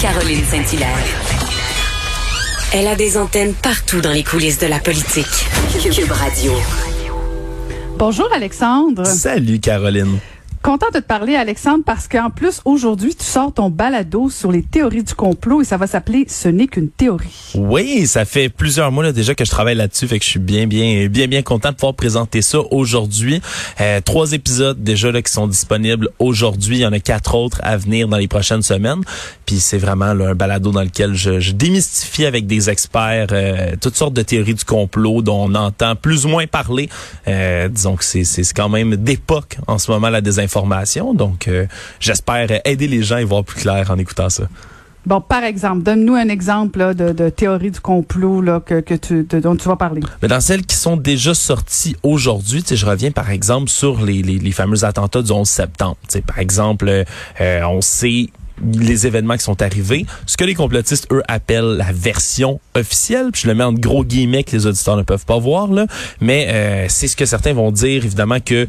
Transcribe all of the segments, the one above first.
Caroline Saint-Hilaire. Elle a des antennes partout dans les coulisses de la politique. Cube Radio. Bonjour Alexandre. Salut Caroline. Content de te parler, Alexandre, parce qu'en plus, aujourd'hui, tu sors ton balado sur les théories du complot et ça va s'appeler Ce n'est qu'une théorie. Oui, ça fait plusieurs mois là, déjà que je travaille là-dessus, fait que je suis bien, bien, bien, bien content de pouvoir présenter ça aujourd'hui. Euh, trois épisodes déjà là qui sont disponibles aujourd'hui. Il y en a quatre autres à venir dans les prochaines semaines. Puis c'est vraiment là, un balado dans lequel je, je démystifie avec des experts euh, toutes sortes de théories du complot dont on entend plus ou moins parler. Euh, disons que c'est, quand même d'époque en ce moment la désinformation donc, euh, j'espère aider les gens à y voir plus clair en écoutant ça. Bon, par exemple, donne-nous un exemple de, de, théorie du complot là, que, que tu, dont tu vas parler. Mais dans celles qui sont déjà sorties aujourd'hui, je reviens par exemple sur les, les, les, fameux attentats du 11 septembre. sais, par exemple, euh, on sait les événements qui sont arrivés. Ce que les complotistes, eux, appellent la version officielle, puis je le mets en gros guillemets que les auditeurs ne peuvent pas voir, là, mais euh, c'est ce que certains vont dire, évidemment, que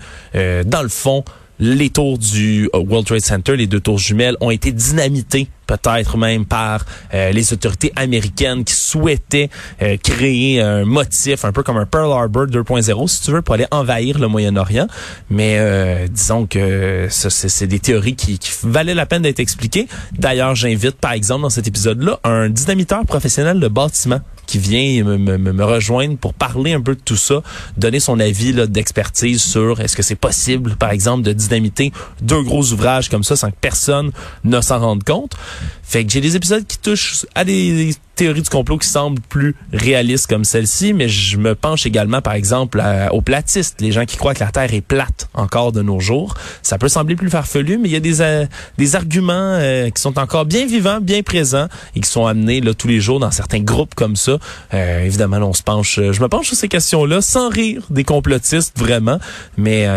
dans le fond, les tours du euh, World Trade Center, les deux tours jumelles, ont été dynamités peut-être même par euh, les autorités américaines qui souhaitaient euh, créer un motif un peu comme un Pearl Harbor 2.0 si tu veux pour aller envahir le Moyen-Orient. Mais disons que c'est des théories qui, qui valaient la peine d'être expliquées. D'ailleurs j'invite par exemple dans cet épisode-là un dynamiteur professionnel de bâtiment qui vient me, me, rejoindre pour parler un peu de tout ça, donner son avis d'expertise sur est-ce que c'est possible, par exemple, de dynamiter deux gros ouvrages comme ça sans que personne ne s'en rende compte. Fait que j'ai des épisodes qui touchent à des théories du complot qui semblent plus réalistes comme celle-ci, mais je me penche également, par exemple, aux platistes, les gens qui croient que la Terre est plate encore de nos jours. Ça peut sembler plus farfelu, mais il y a des, euh, des arguments euh, qui sont encore bien vivants, bien présents et qui sont amenés là tous les jours dans certains groupes comme ça. Euh, évidemment, on se penche, je me penche sur ces questions-là sans rire des complotistes vraiment, mais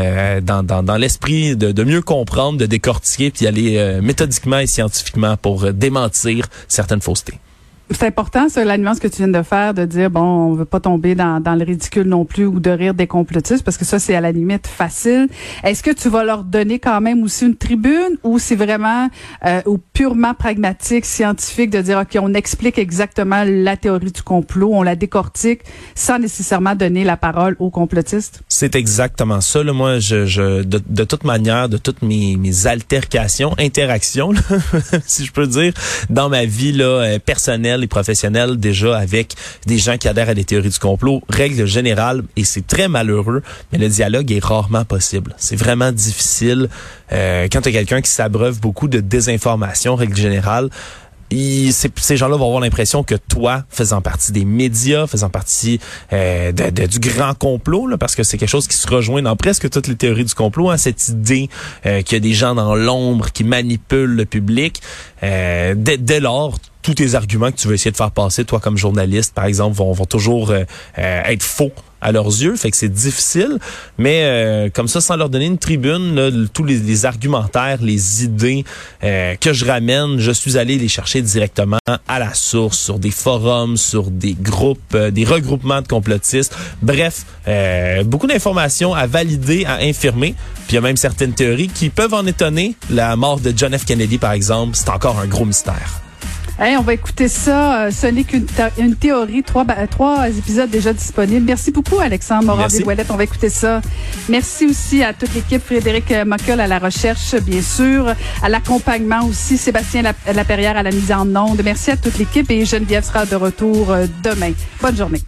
dans, dans, dans l'esprit de, de mieux comprendre, de décortiquer puis aller méthodiquement et scientifiquement pour démentir certaines faussetés. C'est important, ça, la nuance que tu viens de faire, de dire, bon, on veut pas tomber dans, dans le ridicule non plus ou de rire des complotistes, parce que ça, c'est à la limite facile. Est-ce que tu vas leur donner quand même aussi une tribune ou c'est vraiment euh, ou purement pragmatique, scientifique, de dire, OK, on explique exactement la théorie du complot, on la décortique sans nécessairement donner la parole aux complotistes? C'est exactement ça. Là. Moi, je, je de, de, toute manière, de toutes mes, mes altercations, interactions, si je peux dire, dans ma vie là, euh, et professionnels déjà avec des gens qui adhèrent à des théories du complot. Règle générale, et c'est très malheureux, mais le dialogue est rarement possible. C'est vraiment difficile euh, quand tu as quelqu'un qui s'abreuve beaucoup de désinformation, règle générale ces gens-là vont avoir l'impression que toi, faisant partie des médias, faisant partie euh, du grand complot, parce que c'est quelque chose qui se rejoint dans presque toutes les théories du complot, hein, cette idée euh, qu'il y a des gens dans l'ombre qui manipulent le public. Dès lors, tous tes arguments que tu veux essayer de faire passer, toi comme journaliste, par exemple, vont, toujours euh, euh, être faux à leurs yeux, fait que c'est difficile. Mais euh, comme ça, sans leur donner une tribune, tous les, argumentaires, les idées que je ramène, je suis allé les chercher directement à la source, sur des forums, sur des groupes, des regroupements de complotistes. Bref, beaucoup d'informations à valider, à infirmer. Puis il y a même certaines théories qui peuvent en étonner. La mort de John F. Kennedy, par exemple, c'est encore un gros mystère. Hey, on va écouter ça. Euh, ce n'est qu'une une théorie. Trois, trois épisodes déjà disponibles. Merci beaucoup, Alexandre Morin des On va écouter ça. Merci aussi à toute l'équipe. Frédéric euh, Mockel à la recherche, bien sûr. À l'accompagnement aussi. Sébastien Laperrière à la mise en onde. Merci à toute l'équipe et Geneviève sera de retour euh, demain. Bonne journée.